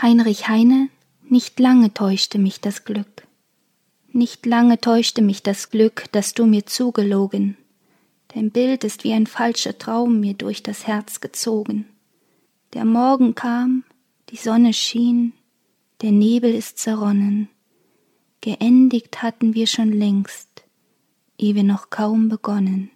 Heinrich Heine, nicht lange täuschte mich das Glück. Nicht lange täuschte mich das Glück, das du mir zugelogen. Dein Bild ist wie ein falscher Traum mir durch das Herz gezogen. Der Morgen kam, die Sonne schien, der Nebel ist zerronnen. Geendigt hatten wir schon längst, ehe wir noch kaum begonnen.